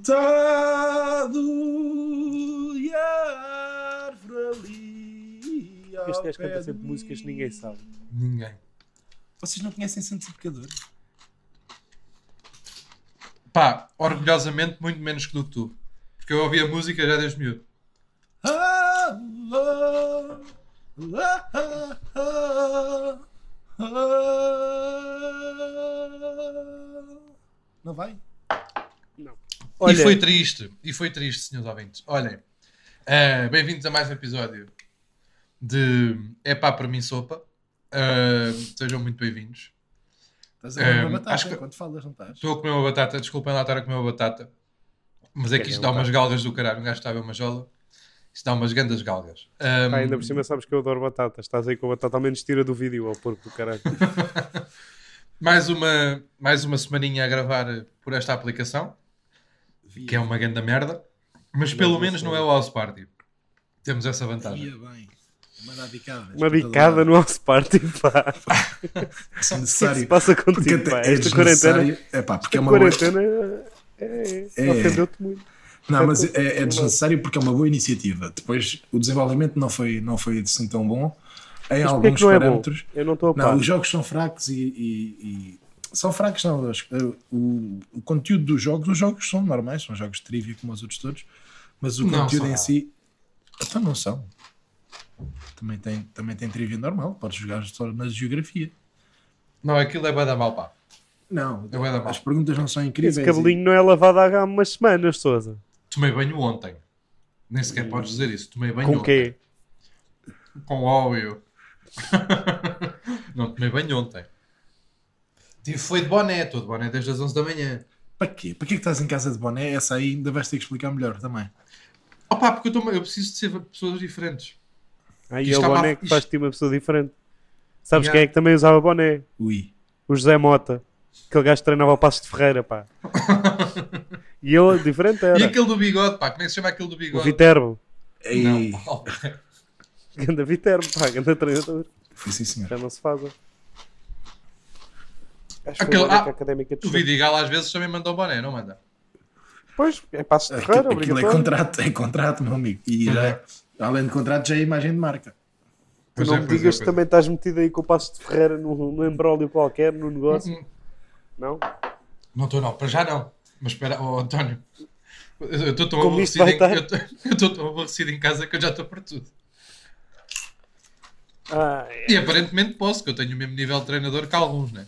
Sentado e a árvore ali. Este gajo canta sempre músicas que ninguém sabe. Ninguém. Vocês não conhecem Santificador? Pá, orgulhosamente, muito menos que do que tu. Porque eu ouvi a música já desde miúdo. Ah, ah, ah, ah, ah, ah. Não vai? Olha, E foi triste, e foi triste, senhores ouvintes. Olhem, eh, bem-vindos a mais um episódio de É pá para mim sopa. Eh, sejam muito bem-vindos. Estás a comer uma batata acho que- enquanto falas, não estás? Estou a comer uma batata, desculpem lá estar a comer uma batata, mas é que isto dá umas galgas do caralho. Um gajo está a ver uma jola, isto dá umas grandes galgas. Ahm, pá, ainda por cima sabes que eu adoro batata. Estás aí com a batata, ao menos tira do vídeo, ao porco do caralho. mais, uma, mais uma semaninha a gravar por esta aplicação, que é uma grande merda, mas pelo menos não é- é o House Party. Temos essa vantagem. Uma dadicada. Uma bicada no house party, pá. É O que é que se necessário. passa Porque contigo, até pá? é Esta quarentena, desnecessário. É pá, porque é uma boa... quarentena é, É. ofendeu-te muito. Não, mas é, é desnecessário porque é uma boa iniciativa. Depois o desenvolvimento não foi, não foi assim tão bom em Mas alguns que não é bom? parâmetros. Eu não estou a Não, os jogos são fracos e, e- e- são fracos não. os- O, o conteúdo dos jogos, os jogos são normais, são jogos de trivia como os outros todos, mas o Não conteúdo são. em si então não são. Também tem, também tem trivia normal, podes jogar só na geografia. Não, aquilo é bada mal, pá. Não, É bué da mal. as perguntas não são incríveis. Esse cabelinho não é lavado há umas semanas, Sousa. Tomei banho ontem. Nem sequer podes dizer isso. Tomei banho Com ontem. quê? Com óleo. não, tomei banho ontem. Tive, foi de boné, estou de boné desde as 11 da manhã. Para quê? Para que é que estás em casa de boné? Essa aí ainda vais ter que explicar melhor também. Opa, porque eu, tô, eu preciso de ser pessoas diferentes. Aí é o boné que isto- faz de ti uma pessoa diferente. Sabes Yeah. quem é que também usava boné? Ui. O José Mota. Aquele gajo que treinava o Passo de Ferreira, pá. E ele, diferente era. E aquele do bigode, pá, como é que se chama aquele do O bigode? Viterbo. Ei, Não. Ganda Viterbo, pá. Ganda treinador. Foi sim, senhor. Já não se faz. Acho que Aquele- a ah, académica de O Vidigal às vezes também manda o boné, não manda? Pois, é Passo de Ferreira, aquilo é contrato, é contrato, meu amigo. E já, além de contrato, já é imagem de marca. Tu Pois não é, me é, digas que é. também estás metido aí com o Passo de Ferreira no, no embrólio qualquer, no negócio. Hum, Não? Não estou, não. Para já não. Mas espera, oh, António. Eu estou tão aborrecido, em, eu tô- eu estou tão aborrecido em casa que eu já estou por tudo. Ah, é. E aparentemente posso, que eu tenho o mesmo nível de treinador que alguns, né?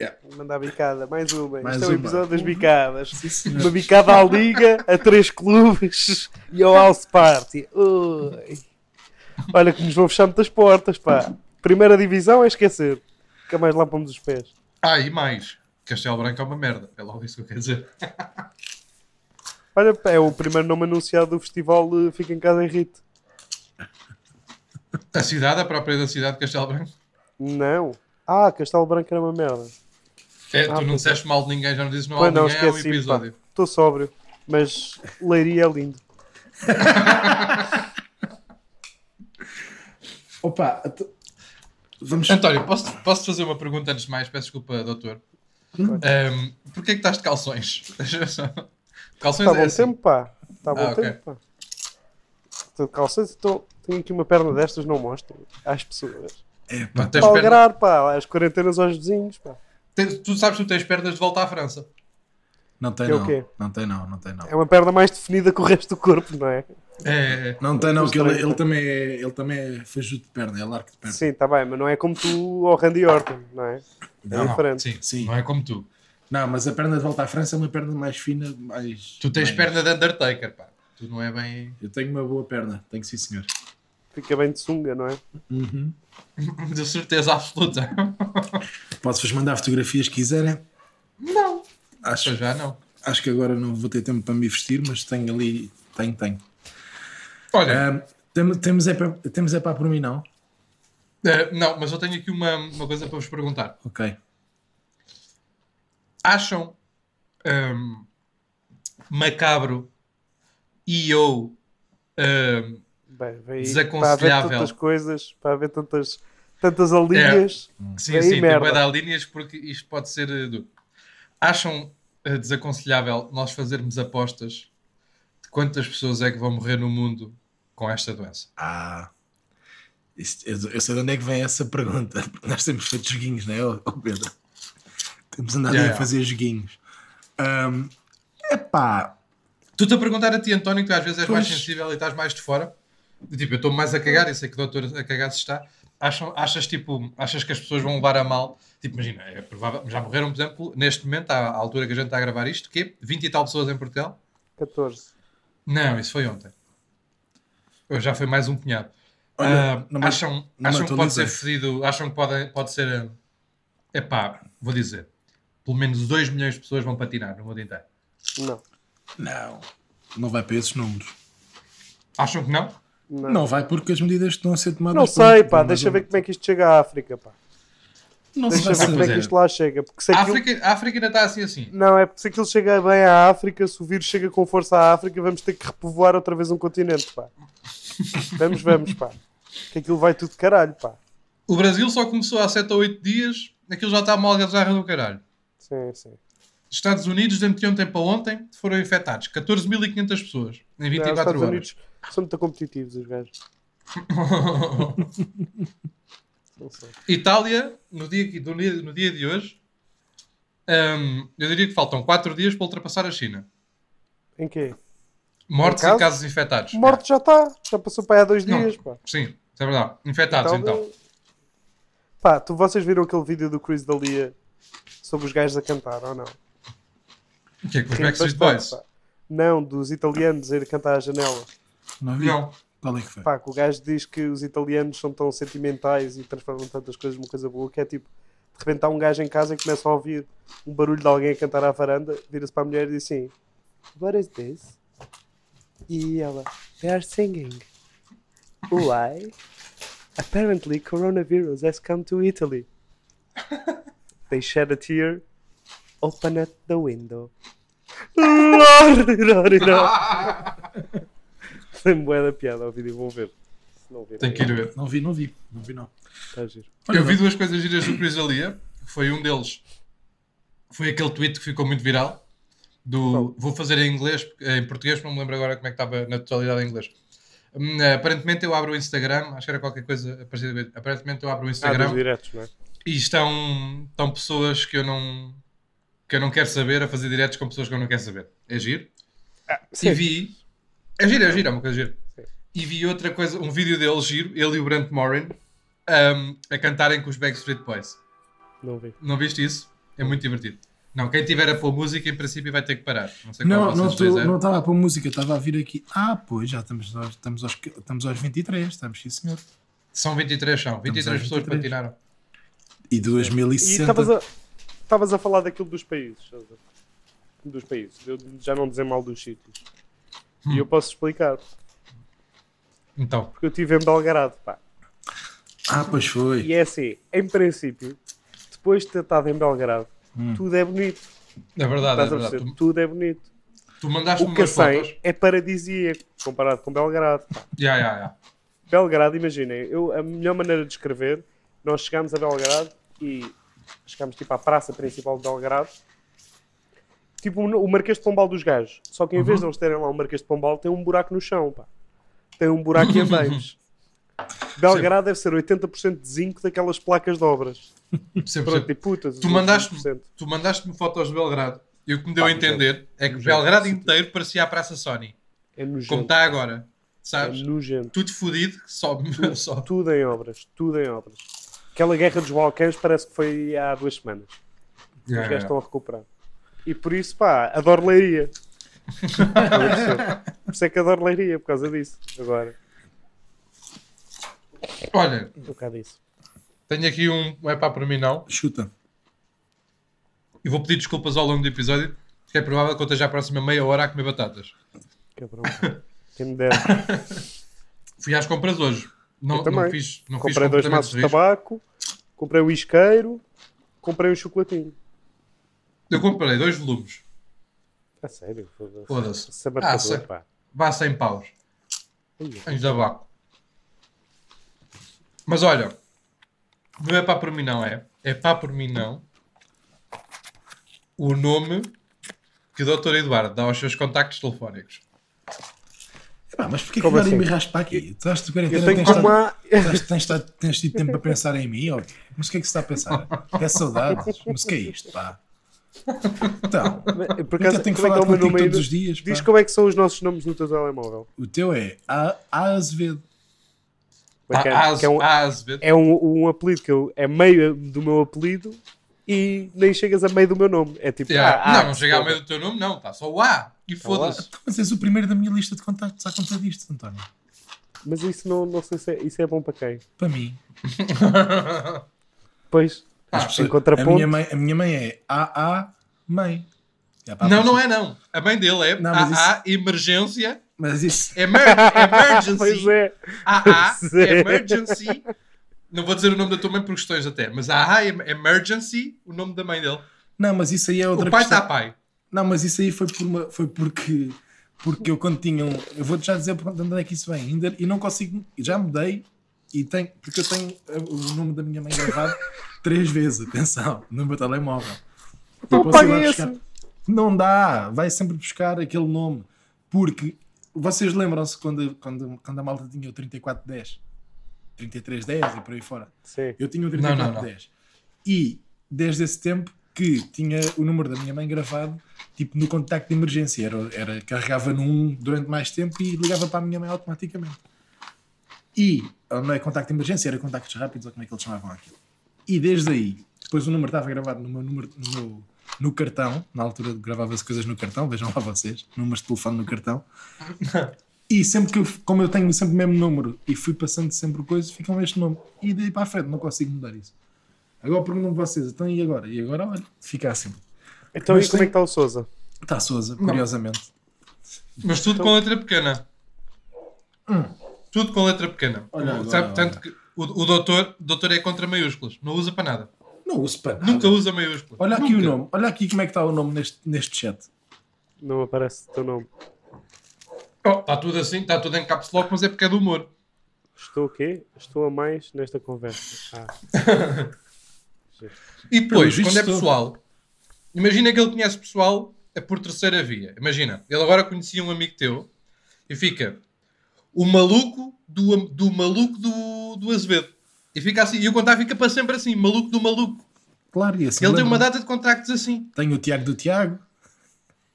Yeah. Vou Mandar bicada, mais uma. Mais Isto é o uma. episódio das bicadas. Sim. Uma bicada à Liga, a três clubes e ao House Party. Ui. Olha que nos vão fechar muitas portas, pá. Primeira divisão é esquecer. Nunca mais lá pomos os pés. Ah, e mais. Castelo Branco é uma merda. É logo isso que eu quero dizer. Olha, é o primeiro nome anunciado do festival eh, Fica em Casa em Rite. A cidade, a própria da cidade de Castelo Branco. Não. Ah, Castelo Branco era uma merda. É, Ah, tu não pois disseste mal de ninguém, já não dizes mal de ninguém, é um esqueci. episódio. Estou sóbrio. Mas Leiria é lindo. Opa, então- vamos. António, posso, posso fazer uma pergunta antes de mais? Peço desculpa, doutor. Um, Porquê que estás de calções? Calções Está é bom assim. tempo, pá. Está bom Ah, tempo, pá. Estou de calções e estou- tenho aqui uma perna destas, não mostro às pessoas. É, Não pá, tens Para perna- alegrar, pá, as quarentenas aos vizinhos, pá. Tens- Tu sabes que tu tens pernas de volta à França. não tem É o não. quê? Não tem não, não tem não. É uma perna mais definida que o resto do corpo, não é? É, Não tem não, que ele, ele também é, ele também é fajuto de perna, é largo de perna. Sim, está bem, mas não é como tu ao Randy Orton, não é? É não, diferente. Sim, Sim. não é como tu. Não, mas a perna de volta à França é uma perna mais fina, mais. Tu tens mais- perna de Undertaker, pá. Tu não é bem. Eu tenho uma boa perna, tenho sim senhor. Fica bem de sunga, não é? Uhum. De certeza absoluta. Posso-vos mandar fotografias que quiserem. Não. Acho, Para já não. acho que agora não vou ter tempo para me vestir, mas tenho ali. Tenho, tenho. Olha, Ahm, temos, temos, é para, temos é para por mim, não? eh, não, mas eu tenho aqui uma, uma coisa para vos perguntar. Ok. Acham ahm, macabro e ou ahm, Bem, Desaconselhável. Para haver tantas coisas, para haver tantas, tantas alíneas. Sim, aí sim, tem merda. que dar linhas porque isto pode ser. eh, duro. Acham eh, desaconselhável nós fazermos apostas de quantas pessoas é que vão morrer no mundo com esta doença. Ah, isso- eu eu sei de onde é que vem essa pergunta. Porque nós temos feito joguinhos, não é, Pedro? Temos andado Yeah, a yeah. fazer joguinhos. Ahm, epá, Tu-te a perguntar a ti, António, que tu às vezes és mais Pois. sensível e estás mais de fora. Tipo, eu estou mais a cagar e sei que o doutor a cagar se está. Acham, achas, tipo, achas que as pessoas vão levar a mal? Tipo, imagina, é provável, já morreram, por exemplo, neste momento, à, à altura que a gente está a gravar isto, quê? 20 e tal pessoas em Portugal? 14. Não, isso foi ontem. Hoje já foi mais um punhado. Olha, Ah, não me- acham acham que pode ser fedido? Acham que pode, pode ser. É pá, vou dizer. Pelo menos 2 milhões de pessoas vão patinar no mundo inteiro. Não. não. Não vai para esses números. Acham que não? Não, Não vai porque as medidas estão a ser tomadas. Não sei, pá. Deixa ver como é que isto chega à África, pá. Não se Deixa ver como é que isto lá chega. Porque se A aquilo... África, a África ainda está assim assim. Não, é porque se aquilo chega bem à África, se o vírus chega com força à África, vamos ter que repovoar outra vez um continente, pá. Vamos, vamos, pá. Que aquilo vai tudo de caralho, pá. O Brasil só começou há 7 ou 8 dias, aquilo já está uma algazarra do caralho. Sim, sim. Estados Unidos, de ontem para ontem, foram infectados 14.500 pessoas em Não, os 24 Estados horas. Unidos são muito competitivos, os gajos. Itália, no dia, no dia, no dia de hoje, hum, eu diria que faltam 4 dias para ultrapassar a China. Em quê? Mortes Em e casos? infectados. Morto já está. Já passou para aí há dois Não. dias, pá. Sim, isso é verdade. Infectados, então. Então, Pá, tu, vocês viram aquele vídeo do Chris Dalia sobre os gajos a cantar, ou não? O que é que os Backstreet Boys? pá. Não, dos italianos a ir cantar à janela. Não vi. Não. Qual é que foi? Pá, que o gajo diz que os italianos são tão sentimentais e transformam tantas coisas numa coisa boa que é tipo, de repente há um gajo em casa e começa a ouvir um barulho de alguém a cantar à varanda, vira-se para a mulher e diz assim: What is this? E ela, They are singing. Why? Apparently, coronavirus has come to Italy. They shed a tear, open at the window. Tem bué da piada ao vídeo, vão ver. Viram, Tem que ir ver. Não vi, não vi. Não vi, não. Giro. Olha, Eu vi duas coisas giras do Chris Alia. Foi um deles. Foi aquele tweet que ficou muito viral. Do, vou fazer em inglês, em português, não me lembro agora como é que estava na totalidade em inglês. Hum, aparentemente eu abro o Instagram, acho que era qualquer coisa parecida. Aparentemente eu abro o Ah, Instagram diretos, não é? e estão, estão pessoas que eu não que eu não quero saber a fazer diretos com pessoas que eu não quero saber. É giro. Sim. E vi. É giro, é giro, é uma coisa gira. Sim. E vi outra coisa, um vídeo dele giro, ele e o Brent Morin, um, a cantarem com os Backstreet Boys. Não vi. Não viste isso? É muito divertido. Não, quem tiver a pôr música, em princípio, vai ter que parar. Não sei qual Não, tô- é. não estava a pôr música, estava a vir aqui. Ah, pois, já estamos, aos- estamos, aos, estamos aos 23, estamos sim, senhor. São 23, são. 23 aos pessoas 23. patinaram. E E 2060. estavas a, a falar daquilo dos países. Dos países. Eu já não dizer mal dos sítios. Hum. E eu posso explicar. Então, Porque eu estive em Belgrado, pá. Ah, pois foi. E é assim, em princípio, depois de ter estado em Belgrado, Hum. tudo é bonito. é verdade, é Estás a verdade. Tu, Tudo é bonito. tu mandaste-me O umas Cacém fotos. é paradisíaco comparado com Belgrado. Ya, ya, ya. Belgrado, imaginem, eu, a melhor maneira de descrever, nós chegámos a Belgrado e chegámos tipo à praça principal de Belgrado, tipo o o Marquês de Pombal dos gajos. Só que em vez de eles terem lá um Marquês de Pombal, tem um buraco no chão, pá. Tem um buraco e andeimes. Belgrado deve ser 80% de zinco daquelas placas de obras. Sempre, Pronto, putas. Tu os mandaste-me 20%. tu mandaste fotos de Belgrado e o que me deu a entender é que nojento. Belgrado inteiro parecia a Praça Sony. É nojento. Como está agora. É Sabes? nojento. Tudo fodido, só, só. Tudo em obras. Tudo em obras. Aquela guerra dos Balcãs parece que foi há duas semanas. Os Ya, gajos ya. estão a recuperar. E por isso, pá, adoro leiria. Por isso é que adoro leiria, por causa disso. Agora, Olha, um bocado disso. tenho aqui um. É para para mim, não. Chuta. E vou pedir desculpas ao longo do episódio, porque é provável que eu esteja a próxima meia hora a comer batatas. Cabrão. pá. Quem me dera. Fui às compras hoje. Não, não fiz, não fiz Comprei dois completamente maços de tabaco, comprei um isqueiro, comprei um chocolatinho. Eu comprei dois volumes. A sério? Foda-se. É Ah, sei. pá. Vá 100 paus. Em tabaco. Mas olha, não é pá por mim não, é? É pá por mim não. O nome que o Dr. Eduardo dá aos seus contactos telefónicos. Epá, mas porquê que agora assim? embirraste para aqui? Tu estás de quarentena, tenho tens, estado- há... tens, tens, tens tido tempo para pensar em mim? Ou... Mas o que é que se está a pensar? É saudades? Mas o que é isto, pá? Então, Por nunca acaso, tenho que como é falar que é o meu contigo nome aí? todos os dias, Diz pá. como é que são os nossos nomes no teu telemóvel. O teu é A, a Azevedo. Como é que é? Ah, Que é um, Azevedo. é um, um apelido que eu, é meio do meu apelido e nem chegas a meio do meu nome. É tipo, Yeah. ah, ah, não, não chega ao foda. meio do teu nome, não. Está só o A. E foda-se. Mas és o primeiro da minha lista de contactos à conta disto, António. Mas isso não, não sei se é, isso é bom para quem. Para mim. Pois, Ah, em A contraponto, minha mãe, a minha mãe é AA Mãe. Não, a não é não. A mãe dele é Não, AA Emergência. Mas isso. Emer pois emergency. é. AA Pois é. Emergency. Não vou dizer o nome da tua mãe por questões até, mas AA em- Emergency, o nome da mãe dele. Não, mas isso aí é outra O pai questão. está pai. Não, mas isso aí foi, por uma, foi porque, porque eu quando tinha um. Eu vou-te já dizer por onde é que isso vem. Ainda, e não consigo. Já mudei e tenho. Porque eu tenho eh, o nome da minha mãe gravado três vezes, atenção, no meu telemóvel. Então esse. buscar. Não dá, vai sempre buscar aquele nome. Porque vocês lembram-se quando, quando, quando a malta tinha o 3410, 3310 e por aí fora. Sim. Eu tinha o Não, não, não. 3410. E desde esse tempo que tinha o número da minha mãe gravado, tipo no contacto de emergência. Era, era, carregava num durante mais tempo e ligava para a minha mãe automaticamente. E ou não é contacto de emergência, era contactos rápidos, ou como é que eles chamavam aquilo. E desde aí, depois o número estava gravado no meu número no, meu- no cartão, na altura gravava-se coisas no cartão, vejam lá vocês, números de telefone no cartão. E sempre que eu, como eu tenho sempre o mesmo número e fui passando sempre coisas, ficam este nome. E daí para a frente não consigo mudar isso. Agora perguntam vocês, então e agora? E agora, olha, fica assim. Então Mas e como tem- é que está o Souza? Está Souza, curiosamente. Mas tudo com letra pequena. Tudo com letra pequena. Olha agora, Sabe, tanto que o, o doutor, doutor é contra maiúsculas. Não usa para nada. Não uso para nada. Nunca usa maiúsculas. Olha aqui Nunca. o nome, olha aqui como é que está o nome neste, neste chat. Não aparece o teu nome. Oh, Está tudo assim, está tudo em caps lock, mas é porque é do humor. Estou o quê? Estou a mais nesta conversa. Ah, E depois, vistos, quando é estou. pessoal, imagina que ele conhece pessoal é por terceira via. Imagina, ele agora conhecia um amigo teu e fica o maluco do, do maluco do, do Azevedo. E fica assim, e o contato fica para sempre assim, maluco do maluco. Claro, e assim. ele tem uma data de contactos assim. Tenho o Tiago do Tiago.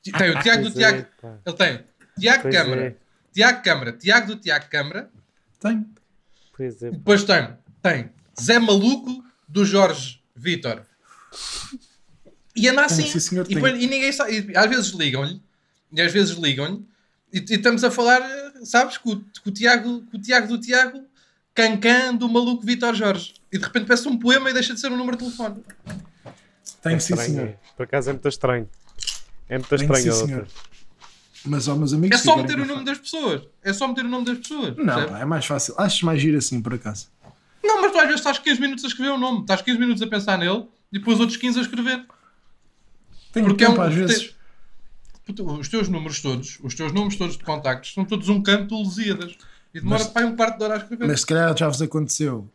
Tem o Tiago do é, Tiago. Ele tem Tiago Pois Câmara, é. Tiago Câmara, Tiago do Tiago Câmara. Tenho. Pois é. Depois tem, tem Zé Maluco do Jorge Vitor. E anda assim. sim, senhor, e, tem. depois- e ninguém sabe. e às vezes ligam-lhe. E às vezes ligam-lhe. E, e estamos a falar, eh, sabes, com, o- com o Tiago, com o Tiago do Tiago, Cancan do maluco Vitor Jorge. E de repente peço um poema e deixa de ser um número de telefone. Tenho, É sim, estranho, senhor. é. Por acaso é muito estranho. É muito Tenho, estranho. sim, senhor. Mas, ó, meus amigos. É só que meter o querem nome que das pessoas. É só meter o nome das pessoas. Não, pá, é mais fácil. Acho mais giro assim, por acaso. Não, mas tu às vezes estás 15 minutos a escrever o nome. Estás 15 minutos a pensar nele e depois outros 15 a escrever. Tenho Porque é tempo um- às vezes. Os teus números todos, os teus números todos de contactos, são todos um canto de Lusíadas. E demora Mas- para um quarto de hora a escrever. Mas se calhar já vos aconteceu.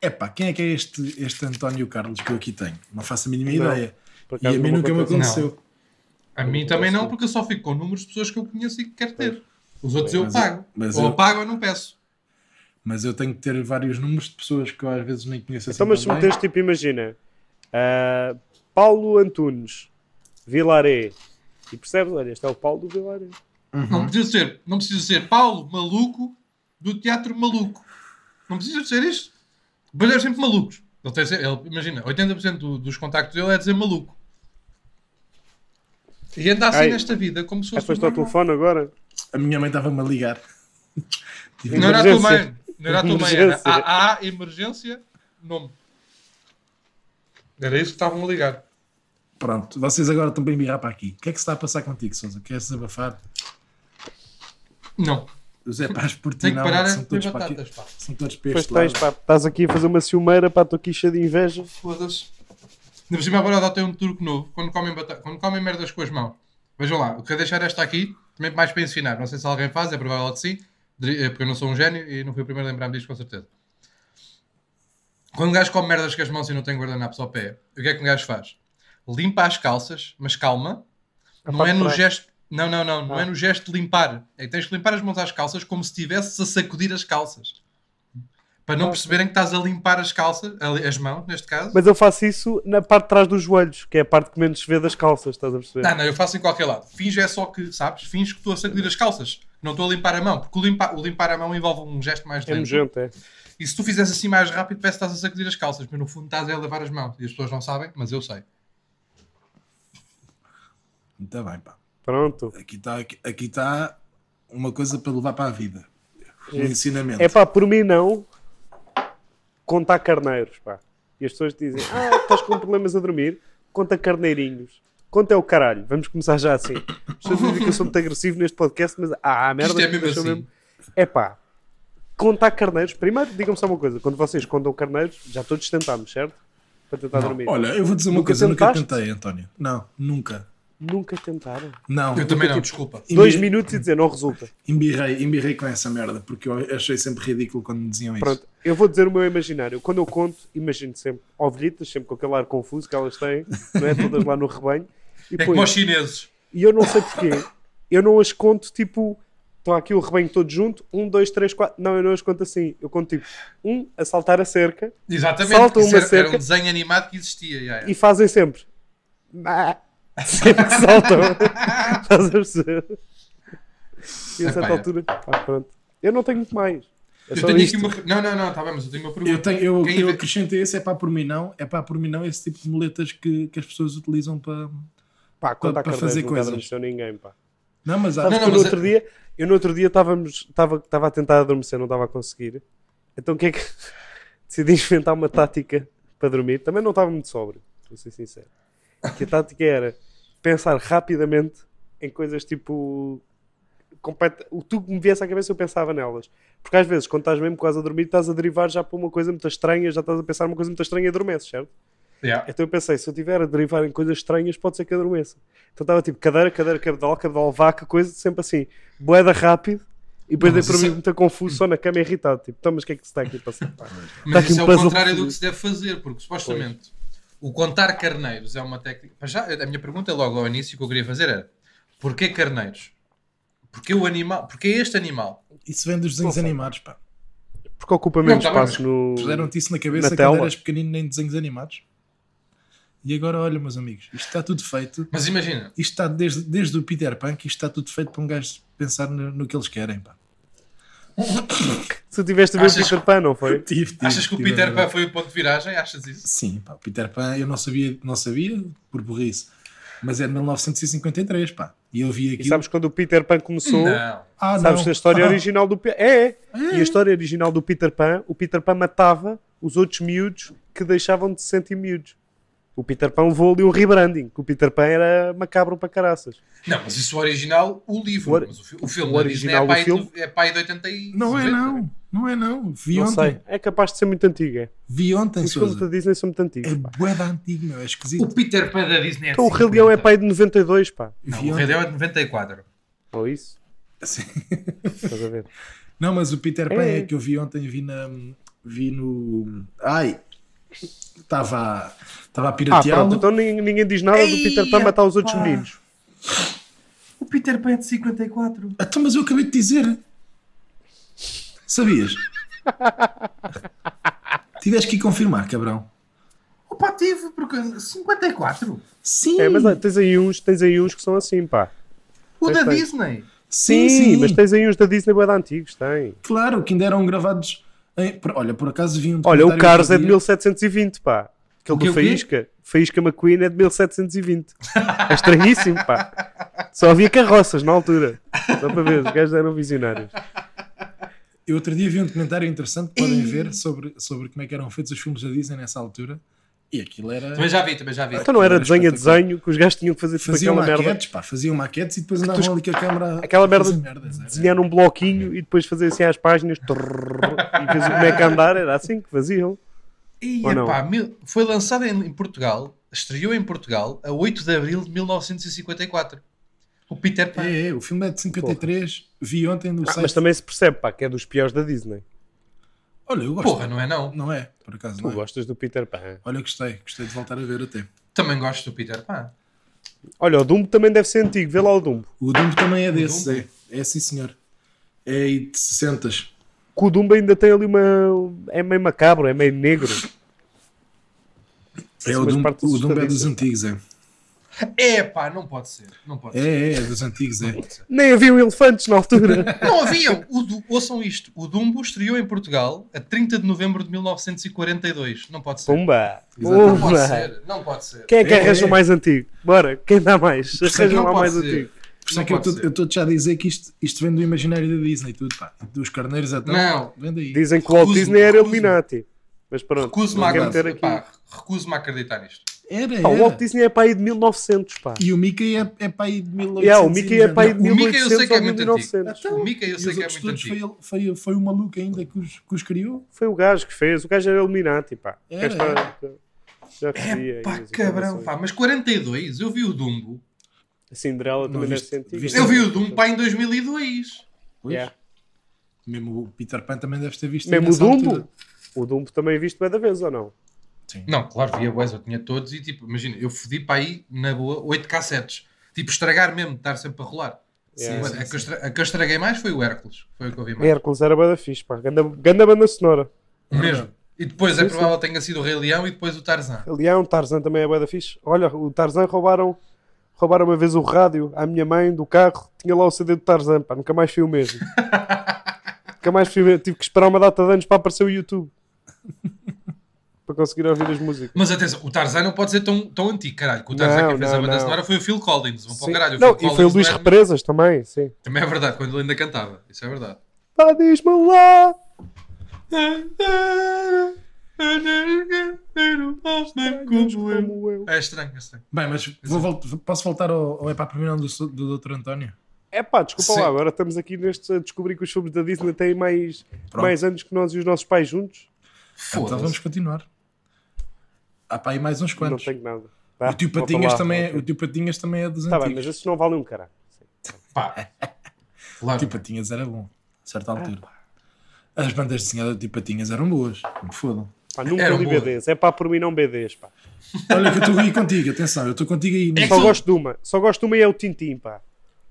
Epá, quem é que é este, este António Carlos que eu aqui tenho? Não faço a mínima Não, ideia. E a mim não nunca me aconteceu. aconteceu. A mim também não, porque eu só fico com números de pessoas que eu conheço e que quero ter. Os outros eu Mas pago. eu- mas ou eu- pago ou não peço. Mas eu tenho que ter vários números de pessoas que eu às vezes nem conheço assim. Então, mas se meteres tipo, imagina, ah, Paulo Antunes, Vilaré, e percebes, olha, este é o Paulo do Vilaré. Não, precisa ser, não precisa ser Paulo Maluco do Teatro Maluco. Não precisa ser isto. Depois é sempre malucos. Ele ele, imagina, 80% do- dos contactos dele é dizer maluco. E anda assim Ai. nesta vida, como se fosse. ao normal. telefone agora? A minha mãe estava-me a ligar. Tive- Não era a tua mãe. Não era a tua mãe. Era Emergência. a, a emergência, nome. Era isso que estavam a ligar. Pronto, vocês agora estão bem birrar para aqui. O que é que se está a passar contigo, Sousa? Queres desabafar? Não. O Zé Paz por ti que não, parar são todos para aqui. batatas, pá. São todos para Pois tens, pá, estás aqui a fazer uma ciumeira, pá, estou aqui cheio de inveja. Foda-se. Ainda por cima agora dá tem um turco novo. Quando comem, bata- quando comem merdas com as mãos. Vejam lá, eu quero deixar esta aqui, também mais para ensinar. Não sei se alguém faz, é provável que sim. É Porque eu não sou um gênio e não fui o primeiro a lembrar-me disto com certeza. Quando um gajo come merdas com as mãos e não tem guardanapos ao pé, o que é que um gajo faz? Limpa as calças, mas calma, A Não é no trás. gesto. Não, não, não. Não Ah. é no gesto de limpar. É que tens que limpar as mãos às calças como se estivesses a sacudir as calças. Para não Ah. perceberem que estás a limpar as calças, as mãos, neste caso. Mas eu faço isso na parte de trás dos joelhos, que é a parte que menos se vê das calças, estás a perceber? Não, não, eu faço em qualquer lado. Finge é só que, sabes? Finge que estou a sacudir as calças. Não estou a limpar a mão. Porque o limpar, o limpar a mão envolve um gesto mais é lento. nojento, é. E se tu fizeres assim mais rápido, parece que estás a sacudir as calças. Mas no fundo estás a lavar as mãos. E as pessoas não sabem, mas eu sei. Muito bem, pá. Pronto. Aqui está aqui, aqui tá uma coisa para levar para a vida. Um ensinamento. É pá, por mim não contar carneiros, pá. E as pessoas dizem, ah, estás com problemas a dormir? Conta carneirinhos. Conta é o caralho. Vamos começar já assim. As pessoas dizem que eu sou muito agressivo neste podcast, mas ah, a merda. Isto é mesmo assim. É pá, contar carneiros. Primeiro, digam-me só uma coisa. Quando vocês contam carneiros, já todos tentámos, certo? Para tentar Não. dormir. Olha, eu vou dizer uma Nunca coisa, eu nunca tentaste? tentei, António. Não, nunca. Nunca tentaram. Não. Eu também não, tipo, desculpa. Dois Embirrei- minutos e dizer, não resulta. Embirrei, embirrei com essa merda, porque eu achei sempre ridículo quando me diziam isso. Pronto, eu vou dizer o meu imaginário. Quando eu conto, imagino sempre ovelhitas, sempre com aquele ar confuso que elas têm, não é? Todas lá no rebanho. E, É depois- como os chineses. e eu não sei porquê. Eu não as conto tipo. Estão aqui o rebanho todo junto. Um, dois, três, quatro. Não, eu não as conto assim. Eu conto tipo um a saltar a cerca Exatamente. Saltam Isso uma era, era cerca. um desenho animado que existia. já, já. e fazem sempre. Sempre que saltam. Estás a perceber? E a Epá, certa é. altura. Pá, pronto. Eu não tenho muito mais. É Eu só tenho isto. aqui uma. Não, não, não, está bem, mas eu tenho uma pergunta. Eu, tenho, eu, Quem eu acrescentei esse, é pá por mim não, é pá por mim não esse tipo de muletas que, que as pessoas utilizam para... Pá, contar para carneiros fazer coisas. adormeceu ninguém, pá. Não, mas há... Sabes Não, que não, eu no mas outro dia, eu no outro dia estávamos, estava, estava a tentar adormecer, não estava a conseguir. Então o que é que decidi inventar uma tática para dormir? Também não estava muito sóbrio, vou ser sincero. Que a tática era pensar rapidamente em coisas tipo complet- o tu que me viesse à cabeça eu pensava nelas. Porque às vezes, quando estás mesmo quase a dormir, estás a derivar já para uma coisa muito estranha, já estás a pensar numa coisa muito estranha e adormeces, certo? Yeah. Então eu pensei, se eu estiver a derivar em coisas estranhas, pode ser que adormeça. Então estava tipo cadeira, cadeira, cabedal, cabedal, vaca, coisa, sempre assim, boeda rápido, e depois dei para mim é- muito confuso, só na cama irritado. Tipo, então, mas o que é que se está aqui a passar? Pá, Mas aqui isso é o contrário do que se deve fazer, porque supostamente o contar carneiros é uma técnica. Mas já, a minha pergunta logo ao início que eu queria fazer era: porquê carneiros? Porquê o animal? Porquê este animal? Isso vem dos desenhos animados, pá. Porque ocupa menos tá espaço no. Puseram-te isso na cabeça Na quando tela. eras pequenino nem desenhos animados. E agora, olha, meus amigos, isto está tudo feito. Mas imagina, Isto está desde, desde o Peter Pan, que isto está tudo feito para um gajo pensar no, no que eles querem, pá. Se tu tiveste a ver o Peter Pan, não foi? Tive, tive, achas que o Peter. Pan foi o ponto de viragem? Achas isso? Sim, pá, o Peter Pan eu não sabia, não sabia por burrice. Mas é de 1953, pá. E eu vi E aquilo. sabes quando o Peter Pan começou? Não. ah, Sabes não. a história Ah, original do Peter é, é. E a história original do Peter Pan, o Peter Pan matava os outros miúdos que deixavam de se sentir miúdos. O Peter Pan levou ali um rebranding, que o Peter Pan era macabro para caraças. Não, mas isso é o original, o livro. O mas o, fi- o filme o original é pai, filme? de, é pai de 80 e Não é 90. não. Não é não. Vi Não ontem. sei. É capaz de ser muito antigo, é. Vi ontem, Os filmes Sousa. da Disney são muito antigos. É bué da antigo, meu. É esquisito. O Peter Pan da Disney é Então o Rei 50. Leão é pai de 92, pá. Não, Vi o Rei. Leão é de 94. Ou isso. Sim. Estás a ver? Não, mas o Peter Pan É. é que eu vi ontem, vi na. Vi no. Ai! Estava estava a Ah, pirateá-lo. pronto. Então ninguém, ninguém diz nada do Ei, Peter Pan matar os outros meninos. O Peter Pan é de 54. Então, mas eu acabei de dizer. Sabias? Tiveste que ir confirmar, cabrão. Opa, tive, porque 54. Sim! É, mas ah, tens aí, uns, tens aí uns que são assim, pá. O Pois da tem. Disney. sim, Sim, sim. mas tens aí uns da Disney bué de antigos, tem. Claro, que ainda eram gravados. Olha, por acaso vi um. Olha, o Cars é de dia. 1720, pá. Aquele do? Faísca. Faísca McQueen é de 1720. É estranhíssimo, pá. Só havia carroças na altura. Só para ver, os gajos eram visionários. Eu outro dia vi um documentário interessante que podem ver sobre, sobre como é que eram feitos os filmes da Disney nessa altura. E aquilo era. Também já vi, também já vi. Então não era Era desenho a desenho que os gajos tinham que fazer tipo Faziam aquela merda. maquetes, pá, faziam maquetes e depois andavam ali com a câmera. Aquela merda fazer de merdas, era- desenhar num bloquinho e depois fazer assim às páginas trrr, e fez o boneco a andar, era assim que faziam. E, epá, foi lançado em, em Portugal, estreou em Portugal a 8 de abril de 1954. O Peter Pan. É, é, o filme é de 53. Vi ontem no Ah, site. mas também se percebe, pá, que é dos piores da Disney. Olha, eu gosto. Porra, não é não? Não é, por acaso Tu não é. gostas do Peter Pan. Olha, gostei, gostei de voltar a ver até. Também gosto do Peter Pan. Olha, o Dumbo também deve ser antigo. Vê lá o Dumbo. O Dumbo também é Dumbo? é. É sim, senhor. É aí de 60. Que o Dumbo ainda tem ali uma. É meio macabro, é meio negro. É, o Dumbo, o Dumbo é dos antigos, é. É pá, não pode ser. Não pode ser. É, é, é dos antigos, é. Nem haviam elefantes na altura. Não haviam. O Du- Ouçam isto. O Dumbo estreou em Portugal a 30 de novembro de 1942. Não pode ser. Pumba! Não pode ser. Não pode ser. Quem é que É, arranja é. o mais antigo? Bora, quem dá mais? é Arranja pode mais ser. antigo. Por isso é que eu ser. estou-te já a dizer que isto, isto vem do imaginário da Disney e tudo, pá. Dos carneiros até. Não. Vem daí. Dizem que o Walt Disney era. Illuminati. Mas pronto, Recuso-me não a, acreditar- meter aqui. pá. Era, o Walt era. Disney é para aí de 1900, pá. E o Mickey é, é para aí de 1800. Yeah, o Mickey é para aí de O Mickey eu 1800 sei que é ou muito 1900. Então, O Mickey eu sei que é muito antigo. foi, foi, foi o maluco ainda que os, que os criou. Foi o gajo que fez. O gajo era Illuminati, pá. Era, gajo está- Já É pá, cabrão, pá. Mas 42, eu vi o Dumbo. A Cinderela também deve ser antiga. Eu vi o Dumbo pá em 2002. Pois. Yeah. Mesmo o Peter Pan também deve ter visto. Mesmo o Dumbo? altura. O Dumbo também viste bem da vez, ou não? Sim. Não, claro, via boas, eu tinha todos e tipo, imagina, eu fodi para aí, na boa, 8 cassetes. Tipo, estragar mesmo, estar sempre a rolar. Yeah. Mano, a, que eu estra- a que eu estraguei mais foi o Hércules. Foi o que eu vi mais. Hércules era bada fixe, pá. Ganda, ganda banda sonora. Mesmo. E depois é Sim, provável que tenha sido o Rei Leão e depois o Tarzan. Leão, Tarzan também é bada fixe. Olha, o Tarzan roubaram, roubaram uma vez o rádio à minha mãe do carro. Tinha lá o CD do Tarzan, pá. Nunca mais fui o mesmo. Nunca mais fui o mesmo. Tive que esperar uma data de anos para aparecer o YouTube. Para conseguir ouvir as músicas. Mas atenção, o Tarzan não pode ser tão, tão antigo, caralho. Que o Tarzan Não, que fez a não, banda não. sonora foi o Phil Collins. Vão para o caralho. O Não, Phil e foi o Luís não é- Represas também, sim. Também é verdade, quando ele ainda cantava. Isso é verdade. Pá, diz-me lá. Como eu. É estranho, é estranho. Bem, mas vou posso voltar ao, ao Epá Primeiro do, do Dr. António? É pá, desculpa Sim. lá, agora estamos aqui nestes a descobrir que os filmes da Disney têm mais, Pronto. mais anos que nós e os nossos pais juntos. Então vamos continuar. Há para aí mais uns quantos. Não tenho nada. Tá, O tio Patinhas, lá, também, é- ok. o tio Patinhas também é dos Tá bem, antigos. mas esses não valem um caralho. Pá. O Claro. tio Patinhas era bom, a certa altura. As bandas desenhadas do tio Patinhas eram boas, não me fodam. Pá, nunca Eram li boas. BDs. É pá, por mim não BDs, pá. Olha que eu estou aí contigo, atenção, eu estou contigo aí. É Só gosto de uma. Só gosto de uma e é o Tintim, pá.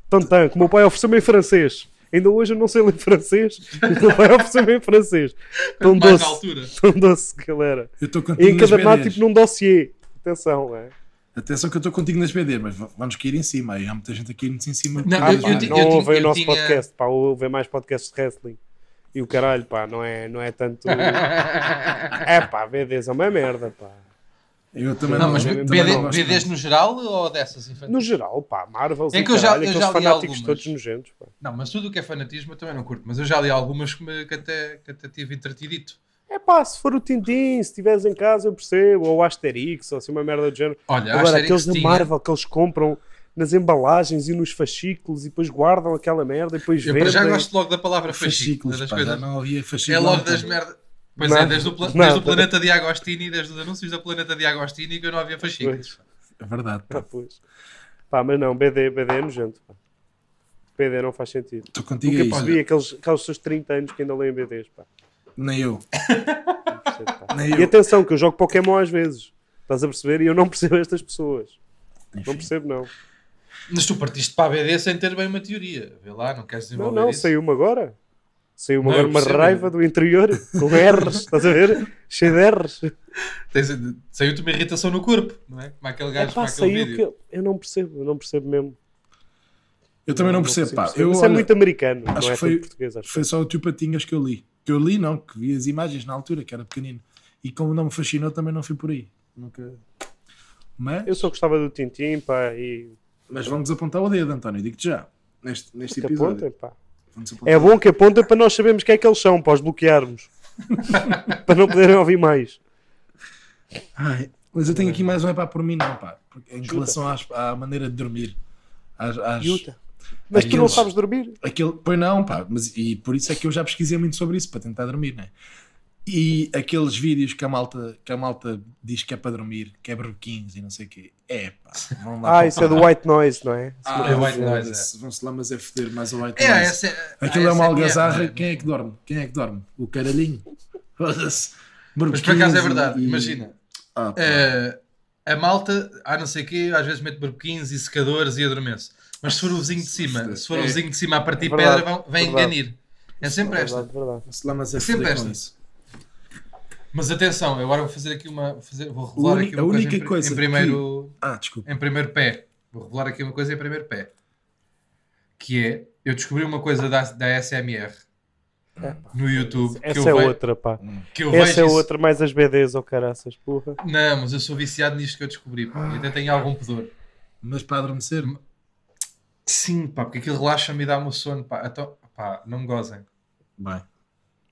Tantan, que o meu pai ofereceu-me em francês. Ainda hoje eu não sei ler francês. e o meu pai ofereceu-me em francês. Tão Mais doce. altura. Tão doce que ele era. Eu estou contigo E encadernado BDs. tipo num dossiê. Atenção, é. Atenção que eu estou contigo nas BDs, mas vamos cair em cima. Aí há muita gente aqui em cima. Não, Ah, eu- pá, eu não eu ouvem o nosso tinha- podcast, pá, ouvem mais podcasts de wrestling. E o caralho, pá, não é, não é tanto. é pá, BDs é uma merda, pá. Eu também Não, não, mas também BD, não gosto BDs no geral ou dessas infantis? No geral, pá, Marvels É que eu já- caralho, eu aqueles já li fanáticos algumas. todos nojentos, pá. Não, mas tudo o que é fanatismo eu também não curto. Mas eu já li algumas que, me, que, até, que até tive entretidito. É pá, se for o Tintin, se estiveres em casa, eu percebo. Ou o Asterix, ou assim uma merda do género. Olha, Agora, Asterix aqueles da tinha- Marvel que eles compram nas embalagens e nos fascículos e depois guardam aquela merda e depois Eu para já vendem. gosto logo da palavra fascículo. Fascículos, Das pá, coisas. já não havia É fascículos. logo das merdas. Pois Nada, é, desde o, nada. desde o planeta de Agostini, desde os anúncios da planeta de Agostini que eu não havia fascículos. É verdade, Ah, pá. pois. Pá, mas não, BD, BD é nojento, pá. BD não faz sentido. Estou contigo Nunca aí. percebi aqueles, aqueles seus 30 anos que ainda leem BDs, pá. Nem eu. Não. Nem E eu. atenção, que eu jogo Pokémon às vezes. Estás a perceber? E eu não percebo estas pessoas. Não Enfim. percebo, não. Mas tu partiste para a BD sem ter bem uma teoria. Vê lá, não queres Não, desenvolver não, isso? saiu-me agora. Saiu-me Não, agora eu uma percebo. raiva do interior, com R's, estás a ver? Cheio de R's. Saiu-te uma irritação no corpo, não é? Como aquele É gajo pá, com aquele saiu vídeo. que eu, eu não percebo, eu não percebo mesmo. Eu também não percebo, consigo pá. Eu, Isso é muito americano, não acho é que foi- tudo português, acho. Foi só o tio Patinhas que eu li. Que eu li, não, que vi as imagens na altura, que era pequenino. E como não me fascinou, também não fui por aí. Nunca. Mas, Eu só gostava do Tintim, pá, e mas vamos apontar o dedo, António, digo-te já. Neste, neste episódio. apontem, pá. É bom que apontem para nós sabermos quem é que eles são, para os bloquearmos. para não poderem ouvir mais. Ai, mas eu tenho aqui mais um é pá por mim, não, pá. Porque em Chuta. relação às- à maneira de dormir. Às, às-. Mas tu não Aqueles- sabes dormir? aquele, pois não, pá. Mas, e por isso é que eu já pesquisei muito sobre isso, para tentar dormir, né? E aqueles vídeos que a malta, que a malta diz que é para dormir, que é berbequins e não sei o quê. É, pá. Vão lá Ah, isso é do White Noise, não é? Ah, É white noise, Vão-se lá, mas é foder mais o white É, noise. é- Aquilo ah, é uma essa algazarra. é? Quem é que dorme? Quem é que dorme? O caralhinho. Foda-se. Mas por acaso é verdade, e- imagina. Ah, eh, a malta, há não sei o quê, às vezes mete barbequins e secadores e adormece. Mas se for o vizinho de cima, se for o É. vizinho de cima a partir É verdade, pedra, vão, vem verdade. enganir. É sempre esta. Verdade, verdade. Lá, mas é Sempre esta. Mas atenção, eu agora vou fazer aqui uma. Fazer, vou revelar uni- aqui a uma única coisa, em, coisa em primeiro, Ah, desculpa. em primeiro pé. Vou revelar aqui uma coisa em primeiro pé. Que é, eu descobri uma coisa da, da SMR no YouTube. que Essa eu é ve- outra, pá. Que eu Essa vejo é isso- outra, mais as BDs ou caraças, porra. Não, mas eu sou viciado nisto que eu descobri. pá, até tenho algum pudor. Mas para adormecer, Sim, pá, porque aquilo relaxa-me e dá-me o sono. Pá. Então, pá, não me gozem. vai.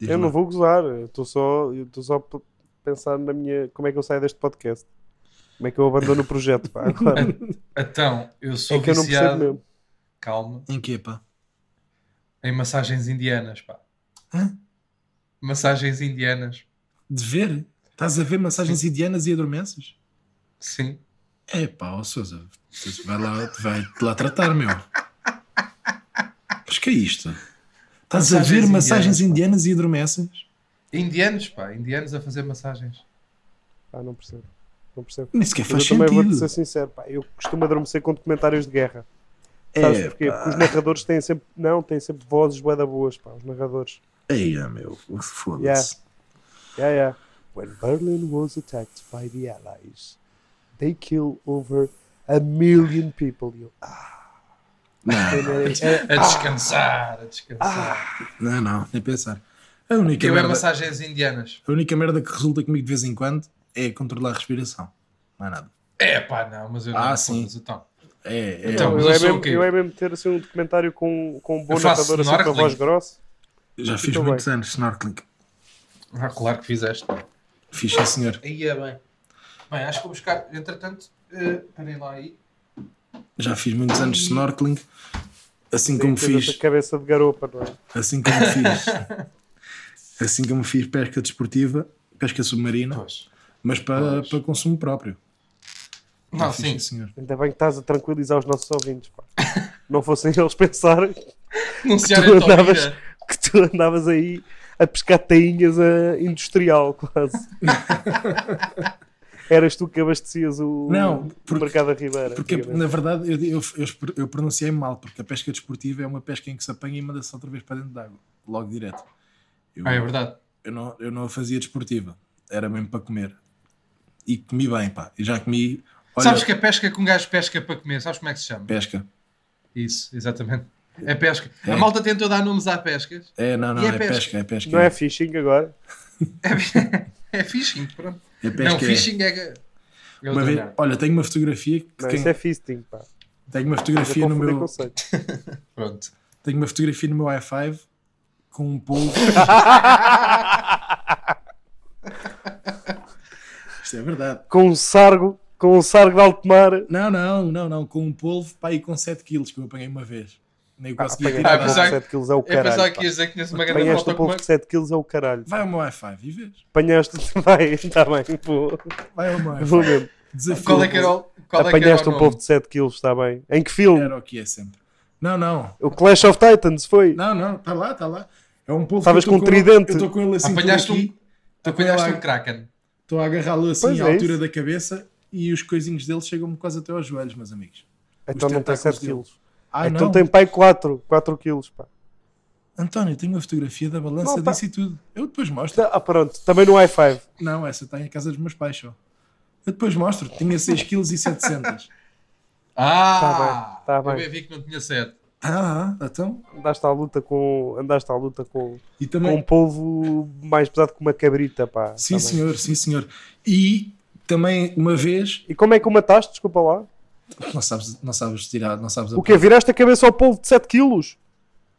Diz Eu lá. não vou gozar, estou só, eu estou só a pensar na minha. Como é que eu saio deste podcast? Como é que eu abandono o projeto, pá? Agora. Então, eu sou É que eu não viciado. mesmo. Calma. Em quê, pá? Em massagens indianas, pá. Hã? Massagens indianas. De ver? Estás a ver massagens indianas e adormeces? Sim. É pá, ó vai lá, vai lá tratar, meu. Mas que é isto? Estás a Massagens ver massagens indianas, indianas e adormeces? Indianos, pá. Indianos a fazer massagens. Ah, não percebo. Não percebo. Nem sequer faz eu também vou-te sentido. ser sincero, pá. Eu costumo adormecer com documentários de guerra. Sabes É, porquê? pá. Porque os narradores têm sempre. Não, têm sempre vozes bué da boas, pá. Os narradores. Eia, meu, foda-se. Yeah. Yeah, yeah. When Berlin was attacked by the Allies, they killed over a million people. Eu, ah, Não, é- A descansar, a descansar. não, não, nem pensar. A única, eu é merda, massagens indianas. a única merda que resulta comigo de vez em quando é controlar a respiração. Não é nada. É pá, não, mas eu não. Ah, sim. Então. É, é. Então, eu, mas é mesmo, eu é mesmo ter assim um documentário com, com um bom narrador assim com a snorkeling. voz grossa. já fiz muitos anos de snorkeling. Ah, claro que fizeste. Fiz, sim, senhor. Aí é bem. Bem, acho que vou buscar, entretanto, eh, parem lá aí. Já fiz muitos anos de snorkeling. Assim como Tem essa fiz. cabeça de garopa, não é? Assim como fiz. assim como fiz pesca desportiva, pesca submarina, Pois. mas para, Pois. para consumo próprio. Não, fiz, sim. senhor. Ainda bem que estás a tranquilizar os nossos ouvintes, pá. Não fossem eles pensar Anunciar Tu tua andavas- que tu andavas aí a pescar tainhas a industrial, quase. Eras tu que abastecias o, Não, o porque- mercado da Ribeira. Porque, na verdade, eu, eu, eu, eu pronunciei mal, porque a pesca desportiva é uma pesca em que se apanha e manda-se outra vez para dentro d'água, logo direto. Eu, Ah, é verdade. eu, não, eu não a fazia desportiva, era mesmo para comer. E comi bem, pá. E já comi. Olha, Sabes que a pesca que um gajo pesca para comer, sabes como é que se chama? pesca. Isso, exatamente. É pesca. É. A malta tentou dar nomes à pescas. É, não, não, é é, pesca. pesca? é pesca. Não é fishing agora? É fishing, pronto. É pesca. não, é. fishing é. é Uma vez- olha, tenho uma fotografia que Não, quem- isso é fisting, pá. tenho uma fotografia no meu. Pronto. tenho uma fotografia no meu i5 com um polvo. Isto é verdade. Com um sargo, com um sargo de alto mar. Não, não, não, não, com um polvo para aí com 7 quilos que eu apanhei uma vez. Nem o consegui Apanhar tirar. Ah, um polvo pensava- de 7 quilos é o Eu pensava caralho. que ias dizer que conheço uma grande Apanhaste um uma... de 7 quilos é o caralho. Vai ao meu i5 e vês. Apanhaste, vai, está bem, pô. Vai ao meu Vou i5. mesmo. Desafio. Qual é que era o, qual é Apanhaste um polvo de 7 quilos, está bem. Em que filme? Era o que é sempre. Não, não. O Clash of Titans foi. Não, não, está lá, está lá. É um polvo Estavas com um tridente. Eu estou com ele assim Apanhaste aqui. Estou com ele Apanhaste um Kraken. Estou a agarrá-lo assim Pois à é altura isso. da cabeça e os coisinhos dele chegam-me quase até aos joelhos, meus amigos. Então não tem tentáculos 7 dele. quilos. Ah, então não. tem pai 4, 4 quilos, pá. António, tenho uma fotografia da balança Não, pá. disso e tudo. Eu depois mostro. Ah, pronto. Também no i5. Não, essa está em casa dos meus pais só. Eu depois mostro. Tinha 6 kg e 700. Ah! Tá bem, tá Eu bem. bem vi que não tinha sede. Ah, então. Andaste à luta com. Andaste à luta com, E com também. um polvo mais pesado que uma cabrita, pá. Sim, Tá bem. senhor, sim, senhor. E também uma vez. E como é que o mataste? Desculpa lá. Não sabes, não sabes tirar, não sabes O quê? Viraste a cabeça ao polvo de 7 quilos?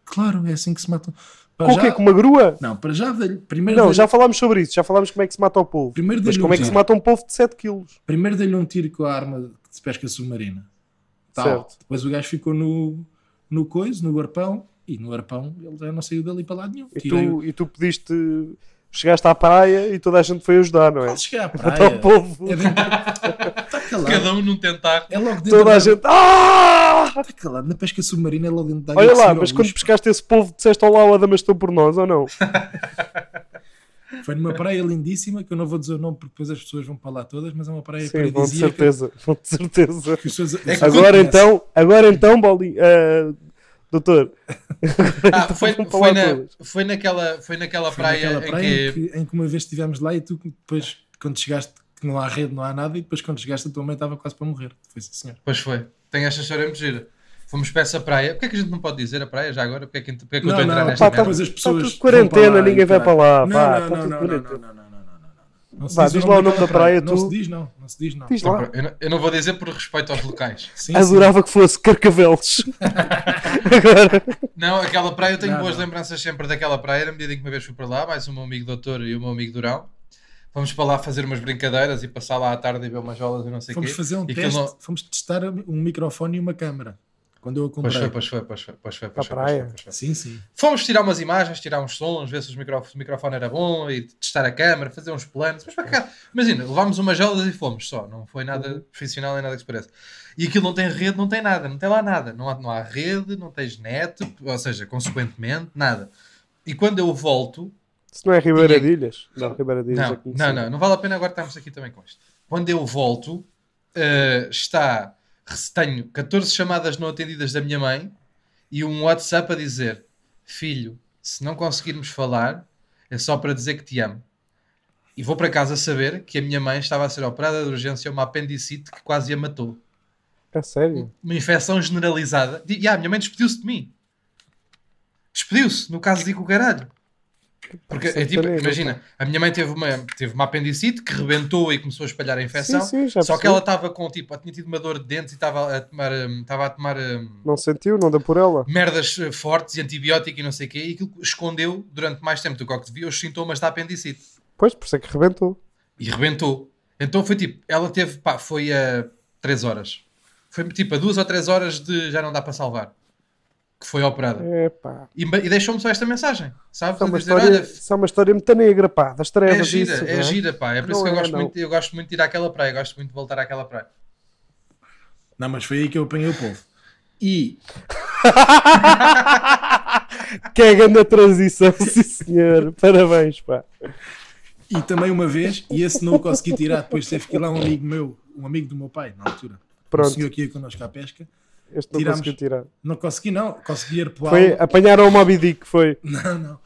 Claro, é assim que se matam. Para Com o já- quê? Com uma grua? Não, para já, primeiro Não, já falámos sobre isso. Já falámos como é que se mata o polvo. Primeiro Mas como um é que se mata um polvo de 7 quilos? Primeiro dei-lhe um tiro com a arma de pesca submarina. Tal. Certo. Depois o gajo ficou no, no coiso, no arpão, e no arpão ele já não saiu dali para lado nenhum. E Tirei tu, e tu pediste. Chegaste à praia e toda a gente foi ajudar, não é? Cheguei à Matar praia. o polvo. É dentro... Calado. Cada um num tentáculo. É logo dentro Toda da... a gente. Ah! Está calado. Na pesca submarina é logo dentro da água Olha lá, mas quando bucho. pescaste esse polvo, disseste ao lá, o Adamastor por nós ou não? Foi numa praia lindíssima, que eu não vou dizer o nome porque depois as pessoas vão para lá todas, mas é uma praia Sim, vão de paradisíaca. certeza. Vão de certeza. Seus, É que Agora então, agora então, Boli, ah, doutor. Ah, foi, para foi, lá na, foi, naquela, foi naquela Foi praia, naquela praia em em, que. que... em que uma vez estivemos lá e tu depois, quando chegaste, que não há rede, não há nada, e depois quando chegaste a tua mãe estava quase para morrer. Foi sim, senhor. Pois foi. Tem esta história muito gira. Fomos para essa praia. Porquê é que a gente não pode dizer a praia já agora? Porquê é que, porquê é que eu Não, estou a entrar não, nesta pá, merda? as Está pessoas. quarentena, ninguém vai para lá. Não, não, está não, não, não, não, não, não, não, não, não. Não se Vá, diz lá nome o nome da praia, Não tu. se diz, não. Não se diz, não. Diz Não, lá. eu, não, eu não vou dizer por respeito aos locais. Sim, sim. Adorava que fosse Carcavelos. Agora. Não, aquela praia eu tenho Não, boas não. lembranças sempre daquela praia. Na medida em que uma vez fui para lá, mais o meu amigo doutor e o meu amigo Durão. Fomos para lá fazer umas brincadeiras e passar lá à tarde e ver umas jolas e não sei o Fomos quê. fazer um E teste, não- fomos testar um microfone e uma câmera. Quando eu a Pois comprei. foi, pois foi, pois foi, pois foi, pois Para foi, a pois foi, praia. pois foi. Sim, sim. Fomos tirar umas imagens, tirar uns sons, ver se micro- o microfone era bom e testar a câmera, fazer uns planos. Mas para cá, imagina, levámos umas gelas e fomos só. Não foi nada profissional nem nada que se pareça. E aquilo não tem rede, não tem nada, não tem lá nada. Não há, não há rede, não tens net, ou seja, consequentemente, nada. E quando eu volto, Se não é Ribeira Tinha- de Ilhas. Não, Ribeira de Ilhas é não, não, não, não vale a pena agora estarmos aqui também com isto. Quando eu volto, eh, está, tenho 14 chamadas não atendidas da minha mãe e um WhatsApp a dizer: Filho, se não conseguirmos falar, é só para dizer que te amo. E vou para casa saber que a minha mãe estava a ser operada de urgência uma apendicite que quase a matou. É sério? Uma infecção generalizada. E ah, a minha mãe despediu-se de mim. Despediu-se, no caso de com o caralho. Porque é tipo, Sertanejo, imagina, a minha mãe teve uma, teve uma apendicite que rebentou e começou a espalhar a infecção. Sim, sim, só que percebi. ela estava com tipo, tinha tido uma dor de dentes e estava a tomar, hum, estava a tomar hum, Não sentiu? Não deu por ela? merdas eh, fortes e antibiótico e não sei o quê, e aquilo escondeu durante mais tempo do que que devia os sintomas da apendicite Pois, por isso é que rebentou. e rebentou. Então foi tipo, ela teve, pá, foi a 3 horas. Foi tipo a 2 ou 3 horas de já não dá para salvar. Que foi operada. É pá. E, e deixou-me só esta mensagem, sabes? Isso é A uma dizer, história, olha, isso é uma história muito negra, pá. Das é trevas. gira, isso, é, é? gira, pá. É por isso Não que eu é, gosto, não. muito, eu gosto muito de ir àquela praia, gosto muito de voltar àquela praia. Não, mas foi aí que eu apanhei o povo. E Que é grande a transição, sim senhor. Parabéns, pá. E também uma vez, e esse não o consegui tirar, depois teve que ir lá um amigo meu, um amigo do meu pai, na altura. Um Pronto, senhor que ia connosco à pesca. Este não tiramos. conseguiu tirar. Não consegui, não. Consegui ir para o Foi, apanharam o Moby Dick, foi. Não, não.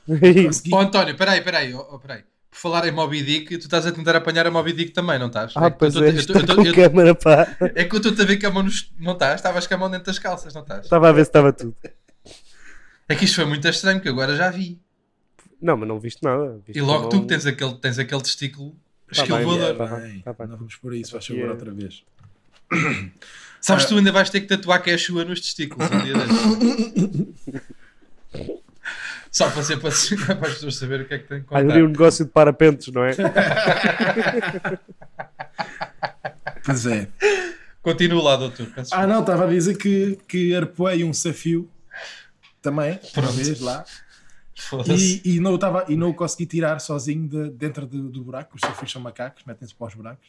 Consegui. Ó António, peraí, peraí, ó, peraí. Por falar em Moby Dick, tu estás a tentar apanhar a Moby Dick também, não estás? Ah, que pois eu é, eu tô- com eu- câmara, pá. É que eu estou a ver que a mão nos... não estás? Estavas com a mão dentro das calças, não estás? Estava a ver se estava tudo. É que isto foi muito estranho, que agora já vi. Não, mas não viste nada. Viste E logo tu que tens aquele, tens aquele testículo Tá voador. tá tá bem. não vamos por isso, faz favor, Yeah. outra vez. Sabes, Ah. tu ainda vais ter que tatuar Quechua nos testículos um dia destes. Só para ser para, para as pessoas saberem o que é que tem que contar. um negócio de parapentes, não é? Pois é. Continua lá, doutor. Ah, não, estava a dizer que, que arpoei um desafio também, uma Pronto. vez lá, e, e, não o tava, e não o consegui tirar sozinho de, dentro do, do buraco. Os desafios são macacos, metem-se para os buracos.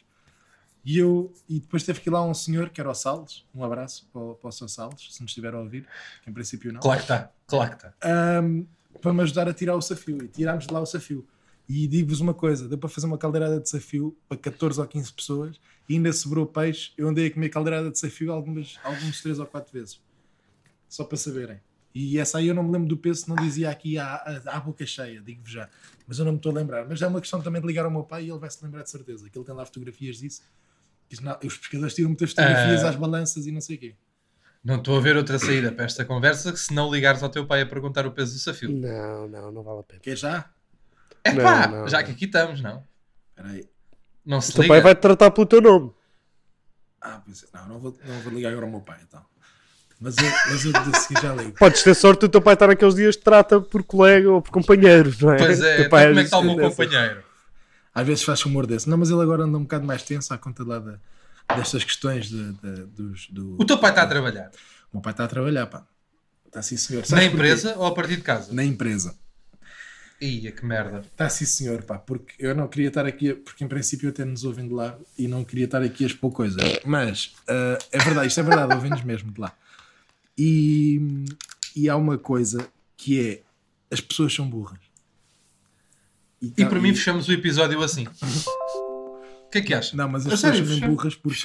E, eu, e depois teve que ir lá um senhor que era o Salles, um abraço para, o- para o seu Salles, se nos estiver a ouvir, que em princípio não. Claro que está, claro que está. ahm, para me ajudar a tirar o desafio. E tirámos de lá o desafio. E digo-vos uma coisa: deu para fazer uma caldeirada de desafio para 14 ou 15 pessoas e ainda sobrou peixe. Eu andei a comer caldeirada de desafio algumas, algumas 3 ou 4 vezes. Só para saberem. E essa aí eu não me lembro do peso, não dizia aqui à, à, à boca cheia, digo-vos já. Mas eu não me estou a lembrar. Mas é uma questão também de ligar ao meu pai e ele vai se lembrar de certeza. Que ele tem lá fotografias disso. Não, os pescadores tiram muitas fotografias Ah. às balanças e não sei o quê. Não estou a ver outra saída para esta conversa que se não ligares ao teu pai a perguntar o peso do desafio. Não, não, não vale a pena. Quer já? É Não, pá, não, já não. que aqui estamos, não? Espera aí. Não O se teu liga. pai vai-te tratar pelo teu nome. Ah, pois é. Não, não vou, não vou ligar agora ao meu pai, então. Mas eu, mas eu de seguir já ligo. Podes ter sorte o teu pai estar naqueles dias que te trata por colega ou por companheiro, não é? Pois O é, teu então pai como é que está o meu companheiro? Às vezes faz humor desse. Não, mas ele agora anda um bocado mais tenso à conta lá da, destas questões de, de- dos. Do, O teu pai está a trabalhar O meu pai está a trabalhar, pá. Está sim, senhor. na Sabes porquê? empresa ou a partir de casa? Na empresa. Ia, que merda. Está sim, senhor, pá. Porque eu não queria estar aqui, porque em princípio até nos ouvem de lá e não queria estar aqui a expor coisas. Mas ah, é verdade, isto é verdade, ouvem-nos mesmo de lá. E, e há uma coisa que é: as pessoas são burras. E para mim fechamos o episódio assim. O que é que acha? Não, mas as pessoas fechamos- burras porque fechamos.